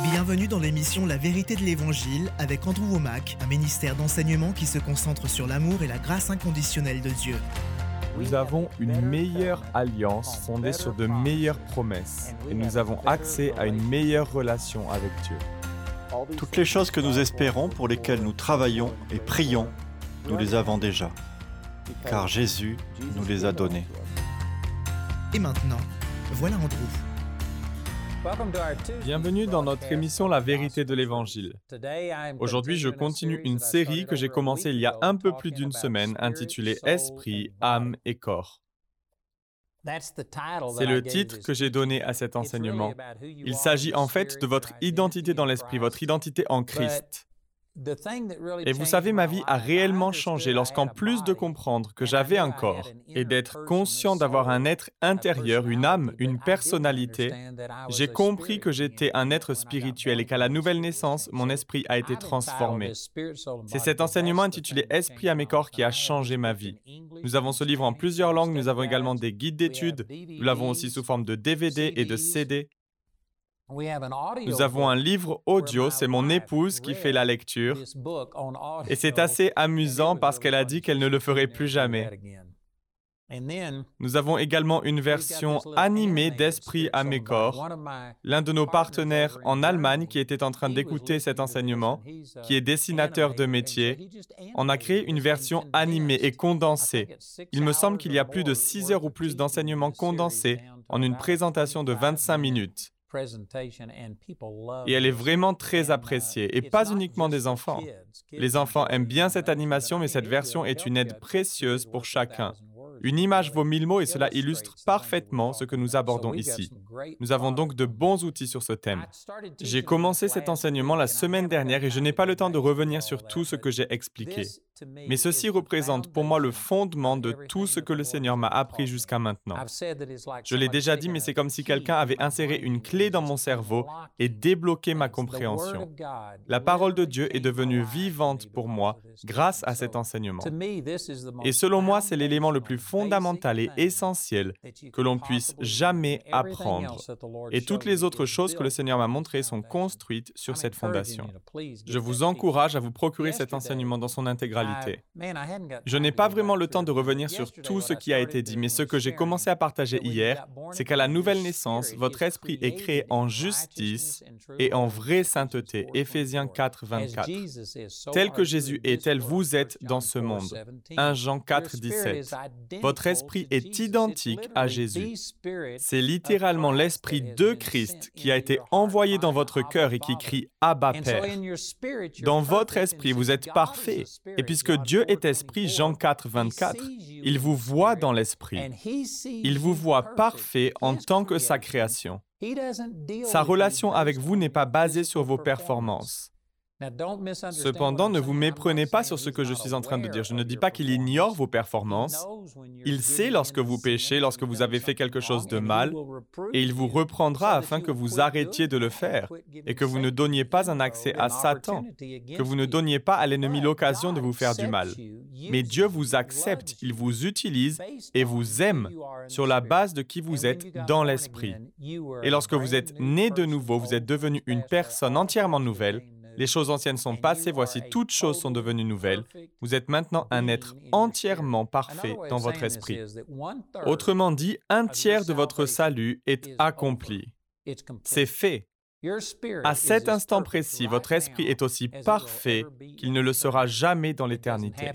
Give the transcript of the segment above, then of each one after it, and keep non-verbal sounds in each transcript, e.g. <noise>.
Bienvenue dans l'émission La vérité de l'Évangile avec Andrew Womack, un ministère d'enseignement qui se concentre sur l'amour et la grâce inconditionnelle de Dieu. Nous avons une meilleure alliance fondée sur de meilleures promesses et nous avons accès à une meilleure relation avec Dieu. Toutes les choses que nous espérons, pour lesquelles nous travaillons et prions, nous les avons déjà, car Jésus nous les a données. Et maintenant, voilà Andrew. Bienvenue dans notre émission La vérité de l'Évangile. Aujourd'hui, je continue une série que j'ai commencée il y a un peu plus d'une semaine intitulée Esprit, âme et corps. C'est le titre que j'ai donné à cet enseignement. Il s'agit en fait de votre identité dans l'Esprit, votre identité en Christ. Et vous savez, ma vie a réellement changé lorsqu'en plus de comprendre que j'avais un corps et d'être conscient d'avoir un être intérieur, une âme, une personnalité, j'ai compris que j'étais un être spirituel et qu'à la nouvelle naissance, mon esprit a été transformé. C'est cet enseignement intitulé Esprit à mes corps qui a changé ma vie. Nous avons ce livre en plusieurs langues, nous avons également des guides d'études, nous l'avons aussi sous forme de DVD et de CD. Nous avons un livre audio, c'est mon épouse qui fait la lecture. Et c'est assez amusant parce qu'elle a dit qu'elle ne le ferait plus jamais. Nous avons également une version animée d'Esprit à mes corps. L'un de nos partenaires en Allemagne qui était en train d'écouter cet enseignement, qui est dessinateur de métier, en a créé une version animée et condensée. Il me semble qu'il y a plus de 6 heures ou plus d'enseignements condensés en une présentation de 25 minutes. Et elle est vraiment très appréciée, et pas uniquement des enfants. Les enfants aiment bien cette animation, mais cette version est une aide précieuse pour chacun. Une image vaut mille mots et cela illustre parfaitement ce que nous abordons ici. Nous avons donc de bons outils sur ce thème. J'ai commencé cet enseignement la semaine dernière et je n'ai pas le temps de revenir sur tout ce que j'ai expliqué. Mais ceci représente pour moi le fondement de tout ce que le Seigneur m'a appris jusqu'à maintenant. Je l'ai déjà dit, mais c'est comme si quelqu'un avait inséré une clé dans mon cerveau et débloqué ma compréhension. La parole de Dieu est devenue vivante pour moi grâce à cet enseignement. Et selon moi, c'est l'élément le plus fondamental et essentiel que l'on puisse jamais apprendre. Et toutes les autres choses que le Seigneur m'a montrées sont construites sur cette fondation. Je vous encourage à vous procurer cet enseignement dans son intégralité je n'ai pas vraiment le temps de revenir sur tout ce qui a été dit, mais ce que j'ai commencé à partager hier, c'est qu'à la nouvelle naissance, votre esprit est créé en justice et en vraie sainteté. Éphésiens 4, 24. Tel que Jésus est, tel vous êtes dans ce monde. 1 Jean 4, 17. Votre esprit est identique à Jésus. C'est littéralement l'esprit de Christ qui a été envoyé dans votre cœur et qui crie Abba Père. Dans votre esprit, vous êtes parfait. Et puisque Dieu est esprit, Jean 4, 24, il vous voit dans l'esprit. Il vous voit parfait en tant que sa création. Sa relation avec vous n'est pas basée sur vos performances. Cependant, ne vous méprenez pas sur ce que je suis en train de dire. Je ne dis pas qu'il ignore vos performances. Il sait lorsque vous péchez, lorsque vous avez fait quelque chose de mal, et il vous reprendra afin que vous arrêtiez de le faire et que vous ne donniez pas un accès à Satan, que vous ne donniez pas à l'ennemi l'occasion de vous faire du mal. Mais Dieu vous accepte, il vous utilise et vous aime sur la base de qui vous êtes dans l'esprit. Et lorsque vous êtes né de nouveau, vous êtes devenu une personne entièrement nouvelle les choses anciennes sont passées, voici toutes choses sont devenues nouvelles. Vous êtes maintenant un être entièrement parfait dans votre esprit. Autrement dit, un tiers de votre salut est accompli. C'est fait. À cet instant précis, votre esprit est aussi parfait qu'il ne le sera jamais dans l'éternité.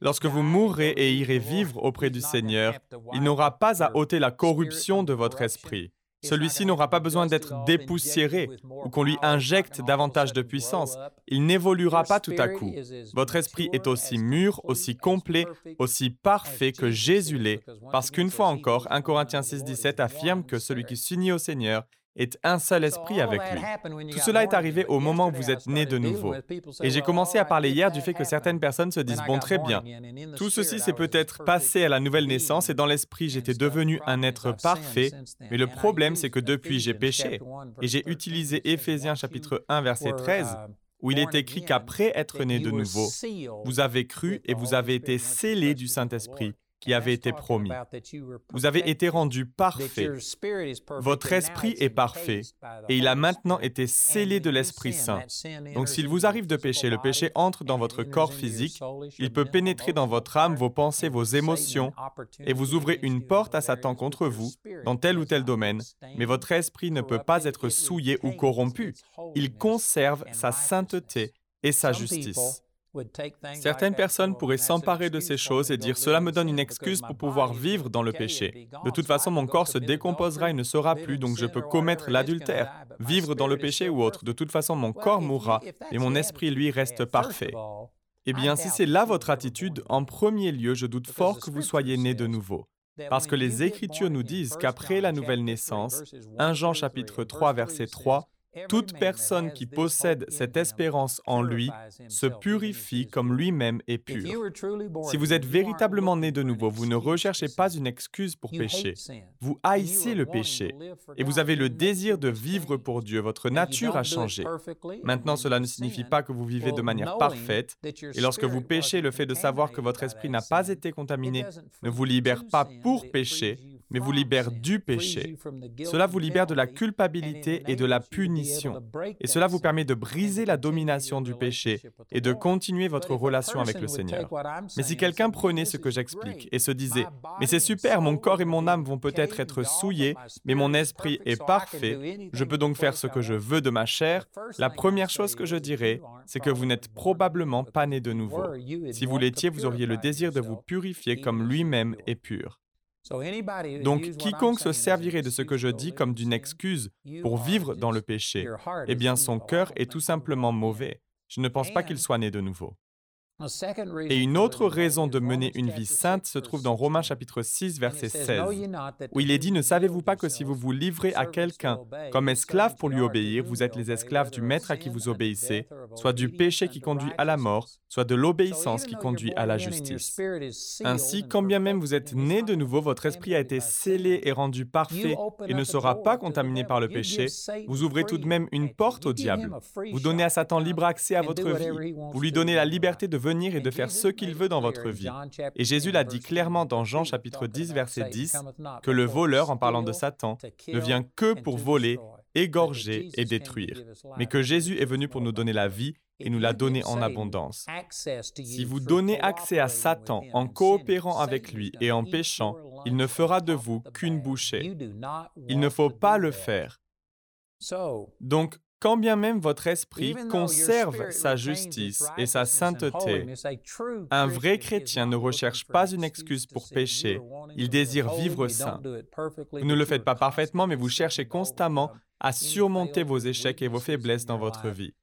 Lorsque vous mourrez et irez vivre auprès du Seigneur, il n'aura pas à ôter la corruption de votre esprit. Celui-ci n'aura pas besoin d'être dépoussiéré ou qu'on lui injecte davantage de puissance. Il n'évoluera pas tout à coup. Votre esprit est aussi mûr, aussi complet, aussi parfait que Jésus l'est, parce qu'une fois encore, 1 Corinthiens 6.17 affirme que celui qui s'unit au Seigneur est un seul esprit avec lui. Tout cela est arrivé au moment où vous êtes né de nouveau. Et j'ai commencé à parler hier du fait que certaines personnes se disent, bon, très bien, tout ceci s'est peut-être passé à la nouvelle naissance et dans l'esprit j'étais devenu un être parfait, mais le problème c'est que depuis j'ai péché. Et j'ai utilisé Éphésiens chapitre 1 verset 13 où il est écrit qu'après être né de nouveau, vous avez cru et vous avez été scellés du Saint-Esprit qui avait été promis. Vous avez été rendu parfait. Votre esprit est parfait et il a maintenant été scellé de l'Esprit Saint. Donc s'il vous arrive de pécher, le péché entre dans votre corps physique, il peut pénétrer dans votre âme, vos pensées, vos émotions et vous ouvrez une porte à Satan contre vous dans tel ou tel domaine, mais votre esprit ne peut pas être souillé ou corrompu. Il conserve sa sainteté et sa justice. Certaines personnes pourraient s'emparer de ces choses et dire Cela me donne une excuse pour pouvoir vivre dans le péché. De toute façon, mon corps se décomposera et ne sera plus, donc je peux commettre l'adultère, vivre dans le péché ou autre. De toute façon, mon corps mourra et mon esprit, lui, reste parfait. Eh bien, si c'est là votre attitude, en premier lieu, je doute fort que vous soyez né de nouveau. Parce que les Écritures nous disent qu'après la nouvelle naissance, 1 Jean chapitre 3 verset 3, toute personne qui possède cette espérance en lui se purifie comme lui-même est pur. Si vous êtes véritablement né de nouveau, vous ne recherchez pas une excuse pour pécher. Vous haïssez le péché et vous avez le désir de vivre pour Dieu. Votre nature a changé. Maintenant, cela ne signifie pas que vous vivez de manière parfaite. Et lorsque vous péchez, le fait de savoir que votre esprit n'a pas été contaminé ne vous libère pas pour pécher, mais vous libère du péché. Cela vous libère de la culpabilité et de la punition. Et cela vous permet de briser la domination du péché et de continuer votre relation avec le Seigneur. Mais si quelqu'un prenait ce que j'explique et se disait, mais c'est super, mon corps et mon âme vont peut-être être souillés, mais mon esprit est parfait, je peux donc faire ce que je veux de ma chair, la première chose que je dirais, c'est que vous n'êtes probablement pas né de nouveau. Si vous l'étiez, vous auriez le désir de vous purifier comme lui-même est pur. Donc quiconque se servirait de ce que je dis comme d'une excuse pour vivre dans le péché, eh bien son cœur est tout simplement mauvais. Je ne pense pas qu'il soit né de nouveau. Et une autre raison de mener une vie sainte se trouve dans Romains chapitre 6, verset 16, où il est dit, Ne savez-vous pas que si vous vous livrez à quelqu'un comme esclave pour lui obéir, vous êtes les esclaves du maître à qui vous obéissez, soit du péché qui conduit à la mort, soit de l'obéissance qui conduit à la justice. Ainsi, quand bien même vous êtes né de nouveau, votre esprit a été scellé et rendu parfait et ne sera pas contaminé par le péché, vous ouvrez tout de même une porte au diable. Vous donnez à Satan libre accès à votre vie. Vous lui donnez la liberté de venir et de faire ce qu'il veut dans votre vie. Et Jésus l'a dit clairement dans Jean chapitre 10, verset 10, que le voleur, en parlant de Satan, ne vient que pour voler, égorger et détruire, mais que Jésus est venu pour nous donner la vie et nous l'a donné en abondance. Si vous donnez accès à Satan en coopérant avec lui et en péchant, il ne fera de vous qu'une bouchée. Il ne faut pas le faire. Donc, quand bien même votre esprit conserve sa justice et sa sainteté, un vrai chrétien ne recherche pas une excuse pour pécher, il désire vivre saint. Vous ne le faites pas parfaitement, mais vous cherchez constamment à surmonter vos échecs et vos faiblesses dans votre vie.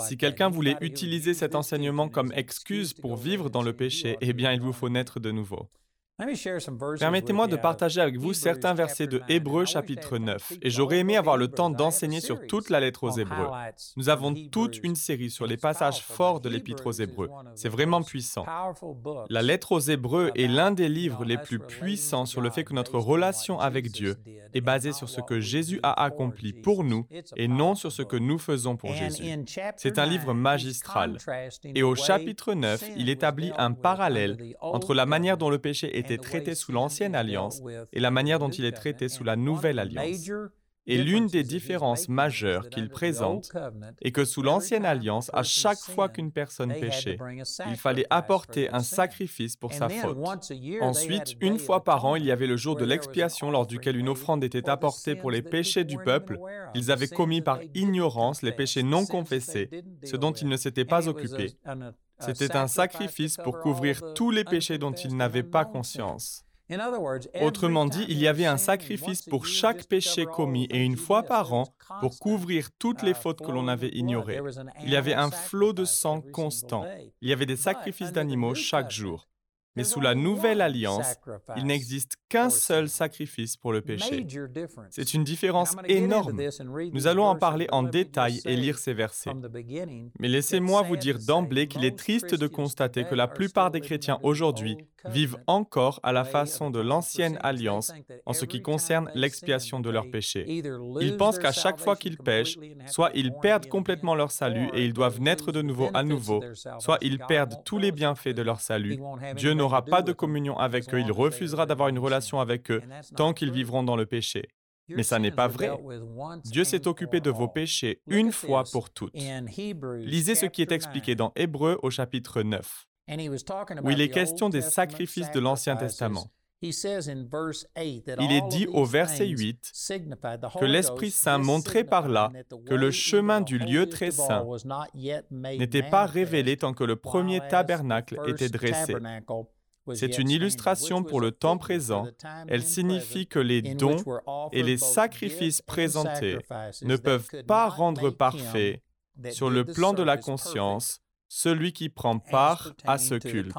Si quelqu'un voulait utiliser cet enseignement comme excuse pour vivre dans le péché, eh bien il vous faut naître de nouveau. Permettez-moi de partager avec vous certains versets de Hébreux chapitre 9, et j'aurais aimé avoir le temps d'enseigner sur toute la lettre aux Hébreux. Nous avons toute une série sur les passages forts de l'épître aux Hébreux. C'est vraiment puissant. La lettre aux Hébreux est l'un des livres les plus puissants sur le fait que notre relation avec Dieu est basée sur ce que Jésus a accompli pour nous et non sur ce que nous faisons pour Jésus. C'est un livre magistral. Et au chapitre 9, il établit un parallèle entre la manière dont le péché est était traité sous l'ancienne alliance et la manière dont il est traité sous la nouvelle alliance. Et l'une des différences majeures qu'il présente est que sous l'ancienne alliance, à chaque fois qu'une personne péchait, il fallait apporter un sacrifice pour sa faute. Ensuite, une fois par an, il y avait le jour de l'expiation lors duquel une offrande était apportée pour les péchés du peuple. Ils avaient commis par ignorance les péchés non confessés, ce dont ils ne s'étaient pas occupés. C'était un sacrifice pour couvrir tous les péchés dont ils n'avaient pas conscience. Autrement dit, il y avait un sacrifice pour chaque péché commis et une fois par an pour couvrir toutes les fautes que l'on avait ignorées. Il y avait un flot de sang constant. Il y avait des sacrifices d'animaux chaque jour. Mais sous la nouvelle alliance, il n'existe qu'un seul sacrifice pour le péché. C'est une différence énorme. Nous allons en parler en détail et lire ces versets. Mais laissez-moi vous dire d'emblée qu'il est triste de constater que la plupart des chrétiens aujourd'hui vivent encore à la façon de l'ancienne alliance en ce qui concerne l'expiation de leurs péchés. Ils pensent qu'à chaque fois qu'ils pêchent, soit ils perdent complètement leur salut et ils doivent naître de nouveau à nouveau, soit ils perdent tous les bienfaits de leur salut. Dieu n'aura pas de communion avec eux, il refusera d'avoir une relation avec eux tant qu'ils vivront dans le péché. Mais ça n'est pas vrai. Dieu s'est occupé de vos péchés une fois pour toutes. Lisez ce qui est expliqué dans Hébreu au chapitre 9, où il est question des sacrifices de l'Ancien Testament. Il est dit au verset 8 que l'Esprit Saint montrait par là que le chemin du lieu très saint n'était pas révélé tant que le premier tabernacle était dressé. C'est une illustration pour le temps présent. Elle signifie que les dons et les sacrifices présentés ne peuvent pas rendre parfait, sur le plan de la conscience, celui qui prend part à ce culte.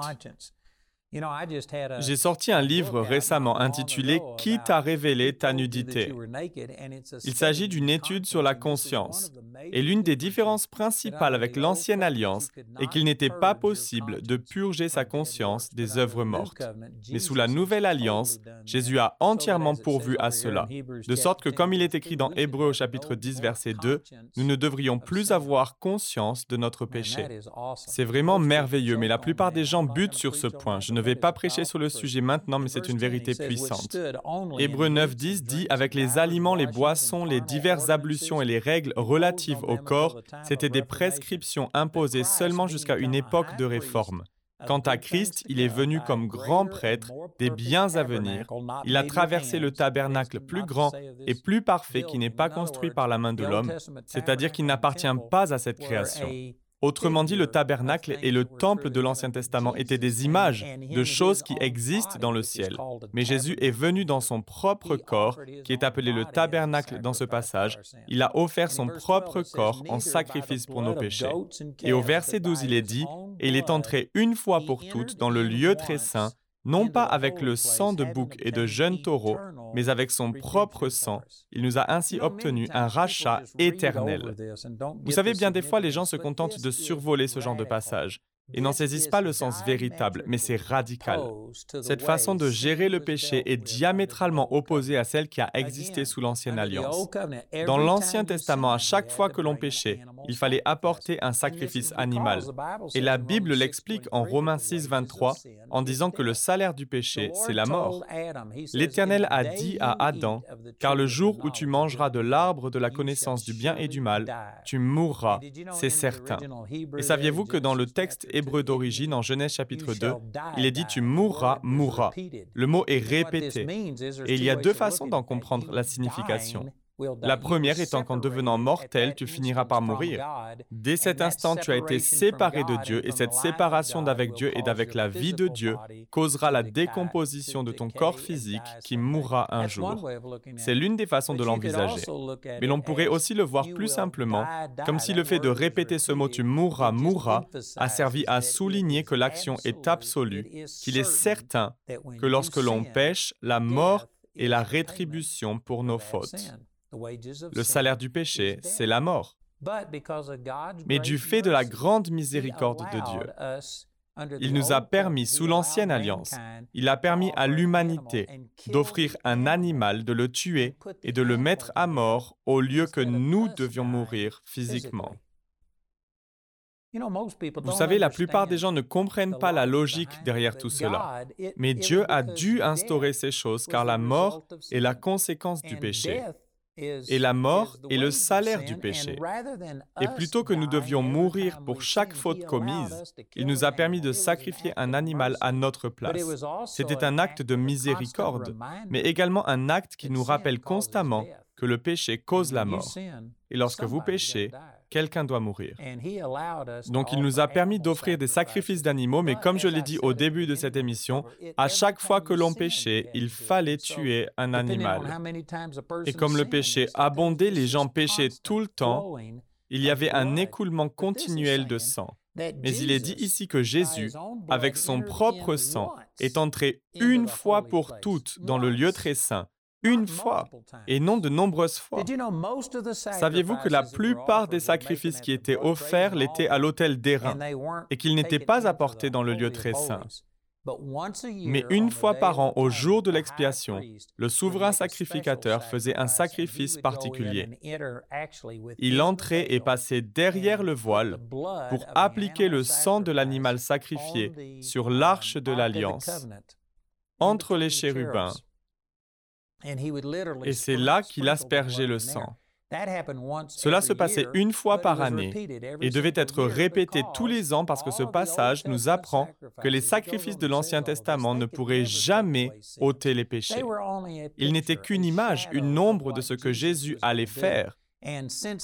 J'ai sorti un livre récemment intitulé Qui t'a révélé ta nudité Il s'agit d'une étude sur la conscience. Et l'une des différences principales avec l'Ancienne Alliance est qu'il n'était pas possible de purger sa conscience des œuvres mortes. Mais sous la Nouvelle Alliance, Jésus a entièrement pourvu à cela. De sorte que, comme il est écrit dans Hébreu au chapitre 10, verset 2, nous ne devrions plus avoir conscience de notre péché. C'est vraiment merveilleux, mais la plupart des gens butent sur ce point. Je ne vais pas prêcher sur le sujet maintenant, mais c'est une vérité puissante. Hébreu 9.10 dit Avec les aliments, les boissons, les diverses ablutions et les règles relatives au corps, c'était des prescriptions imposées seulement jusqu'à une époque de réforme. Quant à Christ, il est venu comme grand prêtre des biens à venir. Il a traversé le tabernacle plus grand et plus parfait qui n'est pas construit par la main de l'homme, c'est-à-dire qui n'appartient pas à cette création. Autrement dit, le tabernacle et le temple de l'Ancien Testament étaient des images de choses qui existent dans le ciel. Mais Jésus est venu dans son propre corps, qui est appelé le tabernacle dans ce passage. Il a offert son propre corps en sacrifice pour nos péchés. Et au verset 12, il est dit, Et il est entré une fois pour toutes dans le lieu très saint non pas avec le sang de bouc et de jeunes taureaux, mais avec son propre sang. Il nous a ainsi obtenu un rachat éternel. Vous savez, bien des fois, les gens se contentent de survoler ce genre de passage et n'en saisissent pas le sens véritable, mais c'est radical. Cette façon de gérer le péché est diamétralement opposée à celle qui a existé sous l'Ancienne Alliance. Dans l'Ancien Testament, à chaque fois que l'on péchait, il fallait apporter un sacrifice animal. Et la Bible l'explique en Romains 6, 23, en disant que le salaire du péché, c'est la mort. L'Éternel a dit à Adam, car le jour où tu mangeras de l'arbre de la connaissance du bien et du mal, tu mourras, c'est certain. Et saviez-vous que dans le texte hébreu d'origine, en Genèse chapitre 2, il est dit Tu mourras, mourras. Le mot est répété. Et il y a deux façons d'en comprendre la signification. La première étant qu'en devenant mortel, tu finiras par mourir. Dès cet instant, tu as été séparé de Dieu et cette séparation d'avec Dieu et d'avec la vie de Dieu causera la décomposition de ton corps physique qui mourra un jour. C'est l'une des façons de l'envisager. Mais l'on pourrait aussi le voir plus simplement, comme si le fait de répéter ce mot tu mourras, mourras a servi à souligner que l'action est absolue, qu'il est certain que lorsque l'on pêche, la mort est la rétribution pour nos fautes. Le salaire du péché, c'est la mort. Mais du fait de la grande miséricorde de Dieu, il nous a permis, sous l'ancienne alliance, il a permis à l'humanité d'offrir un animal, de le tuer et de le mettre à mort au lieu que nous devions mourir physiquement. Vous savez, la plupart des gens ne comprennent pas la logique derrière tout cela. Mais Dieu a dû instaurer ces choses car la mort est la conséquence du péché et la mort est le salaire du péché. Et plutôt que nous devions mourir pour chaque faute commise, il nous a permis de sacrifier un animal à notre place. C'était un acte de miséricorde, mais également un acte qui nous rappelle constamment que le péché cause la mort. Et lorsque vous péchez, quelqu'un doit mourir. Donc il nous a permis d'offrir des sacrifices d'animaux, mais comme je l'ai dit au début de cette émission, à chaque fois que l'on péchait, il fallait tuer un animal. Et comme le péché abondait, les gens péchaient tout le temps, il y avait un écoulement continuel de sang. Mais il est dit ici que Jésus, avec son propre sang, est entré une fois pour toutes dans le lieu très saint une fois et non de nombreuses fois. Saviez-vous que la plupart des sacrifices qui étaient offerts l'étaient à l'autel d'airain et qu'ils n'étaient pas apportés dans le lieu très saint Mais une fois par an, au jour de l'expiation, le souverain sacrificateur faisait un sacrifice particulier. Il entrait et passait derrière le voile pour appliquer le sang de l'animal sacrifié sur l'arche de l'alliance, entre les chérubins. Et c'est là qu'il aspergeait le sang. Cela se passait une fois par année et devait être répété tous les ans parce que ce passage nous apprend que les sacrifices de l'Ancien Testament ne pourraient jamais ôter les péchés. Ils n'étaient qu'une image, une ombre de ce que Jésus allait faire.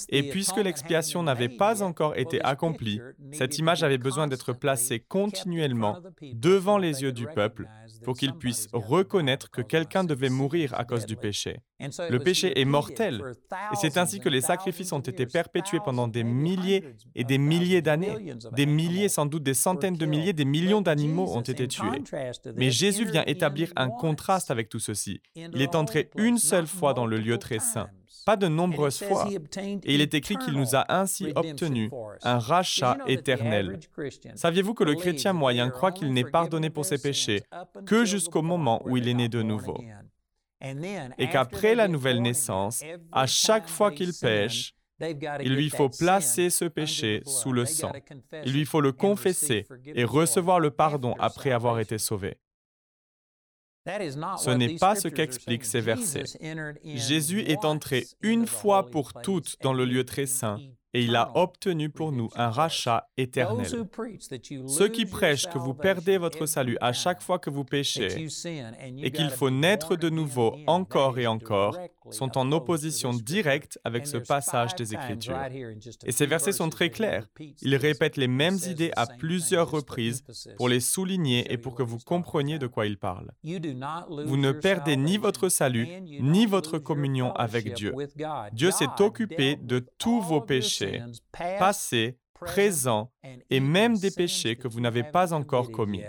Et puisque l'expiation n'avait pas encore été accomplie, cette image avait besoin d'être placée continuellement devant les yeux du peuple pour qu'ils puissent reconnaître que quelqu'un devait mourir à cause du péché. Le péché est mortel, et c'est ainsi que les sacrifices ont été perpétués pendant des milliers et des milliers d'années. Des milliers, sans doute des centaines de milliers, des millions d'animaux ont été tués. Mais Jésus vient établir un contraste avec tout ceci. Il est entré une seule fois dans le lieu très saint pas de nombreuses fois. Et il est écrit qu'il nous a ainsi obtenu un rachat éternel. Saviez-vous que le chrétien moyen croit qu'il n'est pardonné pour ses péchés que jusqu'au moment où il est né de nouveau Et qu'après la nouvelle naissance, à chaque fois qu'il pêche, il lui faut placer ce péché sous le sang. Il lui faut le confesser et recevoir le pardon après avoir été sauvé. Ce n'est pas ce qu'expliquent ces versets. Jésus est entré une fois pour toutes dans le lieu très saint et il a obtenu pour nous un rachat éternel. Ceux qui prêchent que vous perdez votre salut à chaque fois que vous péchez et qu'il faut naître de nouveau encore et encore sont en opposition directe avec ce passage des Écritures. Et ces versets sont très clairs. Ils répètent les mêmes idées à plusieurs reprises pour les souligner et pour que vous compreniez de quoi ils parlent. Vous ne perdez ni votre salut, ni votre communion avec Dieu. Dieu s'est occupé de tous vos péchés, passés, présents et même des péchés que vous n'avez pas encore commis.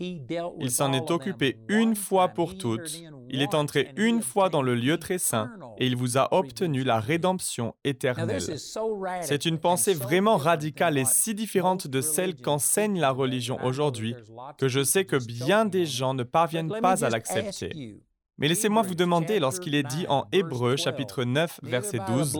Il s'en est occupé une fois pour toutes. Il est entré une fois dans le lieu très saint et il vous a obtenu la rédemption éternelle. C'est une pensée vraiment radicale et si différente de celle qu'enseigne la religion aujourd'hui que je sais que bien des gens ne parviennent pas à l'accepter. Mais laissez-moi vous demander, lorsqu'il est dit en Hébreu chapitre 9 verset 12,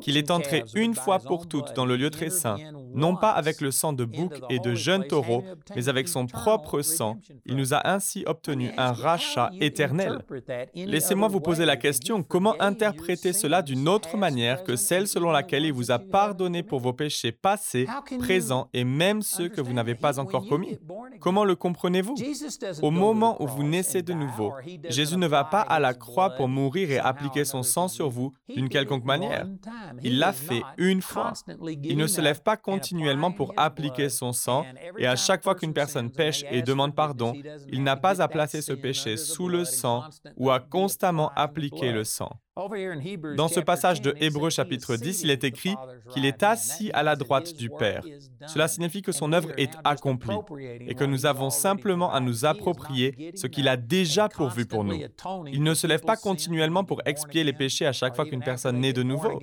qu'il est entré une fois pour toutes dans le lieu très saint, non pas avec le sang de bouc et de jeunes taureaux, mais avec son propre sang, il nous a ainsi obtenu un rachat éternel. Laissez-moi vous poser la question, comment interpréter cela d'une autre manière que celle selon laquelle il vous a pardonné pour vos péchés passés, présents et même ceux que vous n'avez pas encore commis? Comment le comprenez-vous? Au moment où vous naissez de nouveau, Jésus ne ne va pas à la croix pour mourir et appliquer son sang sur vous d'une quelconque manière. Il l'a fait une fois. Il ne se lève pas continuellement pour appliquer son sang et à chaque fois qu'une personne pêche et demande pardon, il n'a pas à placer ce péché sous le sang ou à constamment appliquer le sang. Dans ce passage de Hébreu chapitre 10, il est écrit qu'il est assis à la droite du Père. Cela signifie que son œuvre est accomplie et que nous avons simplement à nous approprier ce qu'il a déjà pourvu pour nous. Il ne se lève pas continuellement pour expier les péchés à chaque fois qu'une personne naît de nouveau,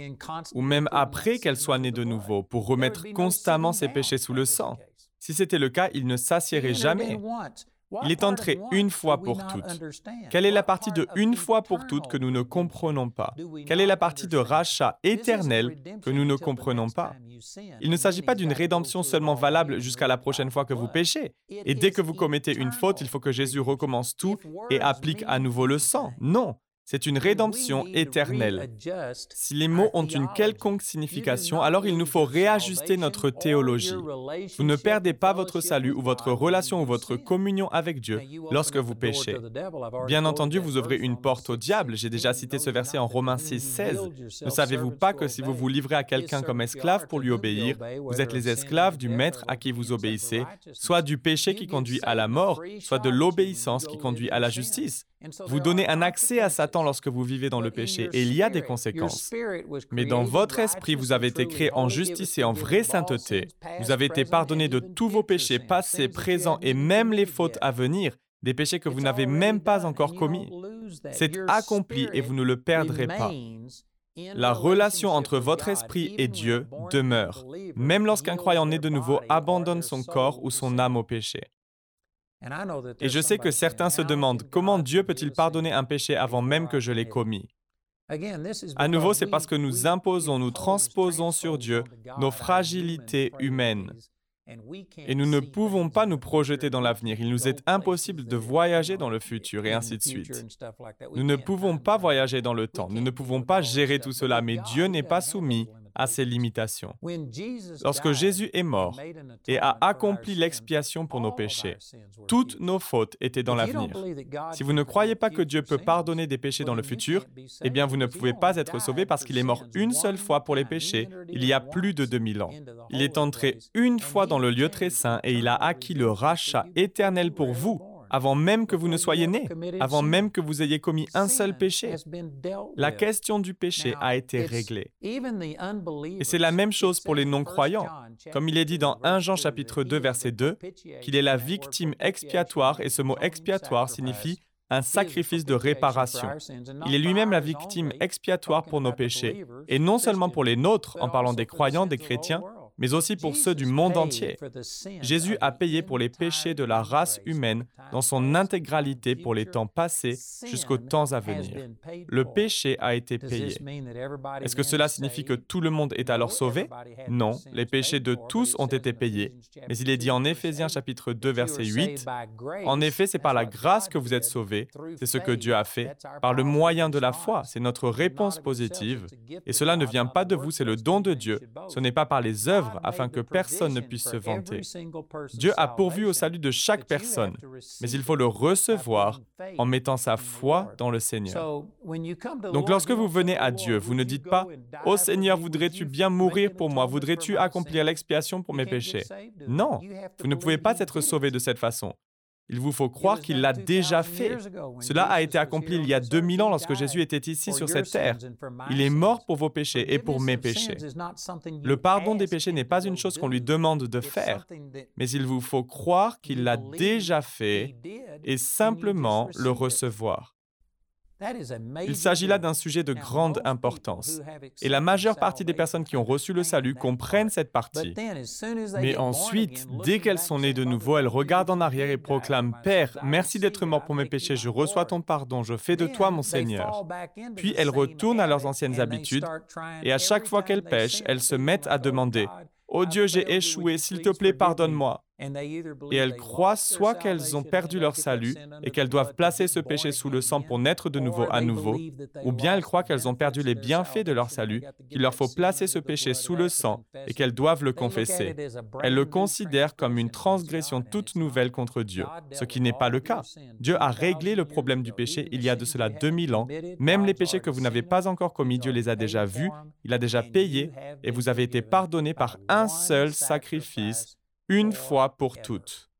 ou même après qu'elle soit née de nouveau, pour remettre constamment ses péchés sous le sang. Si c'était le cas, il ne s'assiérait jamais. Il est entré une fois pour toutes. Quelle est la partie de une fois pour toutes que nous ne comprenons pas? Quelle est la partie de rachat éternel que nous ne comprenons pas? Il ne s'agit pas d'une rédemption seulement valable jusqu'à la prochaine fois que vous péchez. Et dès que vous commettez une faute, il faut que Jésus recommence tout et applique à nouveau le sang. Non, c'est une rédemption éternelle. Si les mots ont une quelconque signification, alors il nous faut réajuster notre théologie. Vous ne perdez pas votre salut ou votre relation ou votre communion avec Dieu lorsque vous péchez. Bien entendu, vous ouvrez une porte au diable. J'ai déjà cité ce verset en Romains 6, 16. Ne savez-vous pas que si vous vous livrez à quelqu'un comme esclave pour lui obéir, vous êtes les esclaves du maître à qui vous obéissez, soit du péché qui conduit à la mort, soit de l'obéissance qui conduit à la justice. Vous donnez un accès à Satan lorsque vous vivez dans le péché et il y a des conséquences. Mais dans votre esprit, vous avez été créé en justice et en vraie sainteté. Vous avez été pardonné de tous vos péchés passés, présents et même les fautes à venir, des péchés que vous n'avez même pas encore commis. C'est accompli et vous ne le perdrez pas. La relation entre votre esprit et Dieu demeure, même lorsqu'un croyant né de nouveau abandonne son corps ou son âme au péché. Et je sais que certains se demandent comment Dieu peut-il pardonner un péché avant même que je l'ai commis? À nouveau, c'est parce que nous imposons, nous transposons sur Dieu nos fragilités humaines. Et nous ne pouvons pas nous projeter dans l'avenir. Il nous est impossible de voyager dans le futur et ainsi de suite. Nous ne pouvons pas voyager dans le temps. Nous ne pouvons pas gérer tout cela, mais Dieu n'est pas soumis à ses limitations. Lorsque Jésus est mort et a accompli l'expiation pour nos péchés, toutes nos fautes étaient dans l'avenir. Si vous ne croyez pas que Dieu peut pardonner des péchés dans le futur, eh bien vous ne pouvez pas être sauvé parce qu'il est mort une seule fois pour les péchés. Il y a plus de 2000 ans. Il est entré une fois dans le lieu très saint et il a acquis le rachat éternel pour vous avant même que vous ne soyez né, avant même que vous ayez commis un seul péché. La question du péché a été réglée. Et c'est la même chose pour les non-croyants. Comme il est dit dans 1 Jean chapitre 2 verset 2, qu'il est la victime expiatoire, et ce mot expiatoire signifie un sacrifice de réparation. Il est lui-même la victime expiatoire pour nos péchés, et non seulement pour les nôtres en parlant des croyants, des chrétiens, mais aussi pour ceux du monde entier. Jésus a payé pour les péchés de la race humaine dans son intégralité pour les temps passés jusqu'aux temps à venir. Le péché a été payé. Est-ce que cela signifie que tout le monde est alors sauvé? Non, les péchés de tous ont été payés. Mais il est dit en Éphésiens chapitre 2 verset 8, En effet, c'est par la grâce que vous êtes sauvés, c'est ce que Dieu a fait, par le moyen de la foi, c'est notre réponse positive. Et cela ne vient pas de vous, c'est le don de Dieu, ce n'est pas par les œuvres afin que personne ne puisse se vanter. Dieu a pourvu au salut de chaque personne, mais il faut le recevoir en mettant sa foi dans le Seigneur. Donc lorsque vous venez à Dieu, vous ne dites pas ⁇ Ô Seigneur, voudrais-tu bien mourir pour moi? Voudrais-tu accomplir l'expiation pour mes péchés ?⁇ Non, vous ne pouvez pas être sauvé de cette façon. Il vous faut croire qu'il l'a déjà fait. Cela a été accompli il y a 2000 ans lorsque Jésus était ici sur cette terre. Il est mort pour vos péchés et pour mes péchés. Le pardon des péchés n'est pas une chose qu'on lui demande de faire, mais il vous faut croire qu'il l'a déjà fait et simplement le recevoir. Il s'agit là d'un sujet de grande importance. Et la majeure partie des personnes qui ont reçu le salut comprennent cette partie. Mais ensuite, dès qu'elles sont nées de nouveau, elles regardent en arrière et proclament, Père, merci d'être mort pour mes péchés, je reçois ton pardon, je fais de toi mon Seigneur. Puis elles retournent à leurs anciennes habitudes et à chaque fois qu'elles pêchent, elles se mettent à demander, Oh Dieu, j'ai échoué, s'il te plaît, pardonne-moi. Et elles croient soit qu'elles ont perdu leur salut et qu'elles doivent placer ce péché sous le sang pour naître de nouveau à nouveau, ou bien elles croient qu'elles ont perdu les bienfaits de leur salut, qu'il leur faut placer ce péché sous le sang et qu'elles doivent le confesser. Elles le considèrent comme une transgression toute nouvelle contre Dieu, ce qui n'est pas le cas. Dieu a réglé le problème du péché il y a de cela <laughs> 2000 ans. Même les péchés que vous n'avez pas encore commis, Dieu les a déjà vus, il a déjà payés et vous avez été pardonné par un seul sacrifice une fois pour toutes.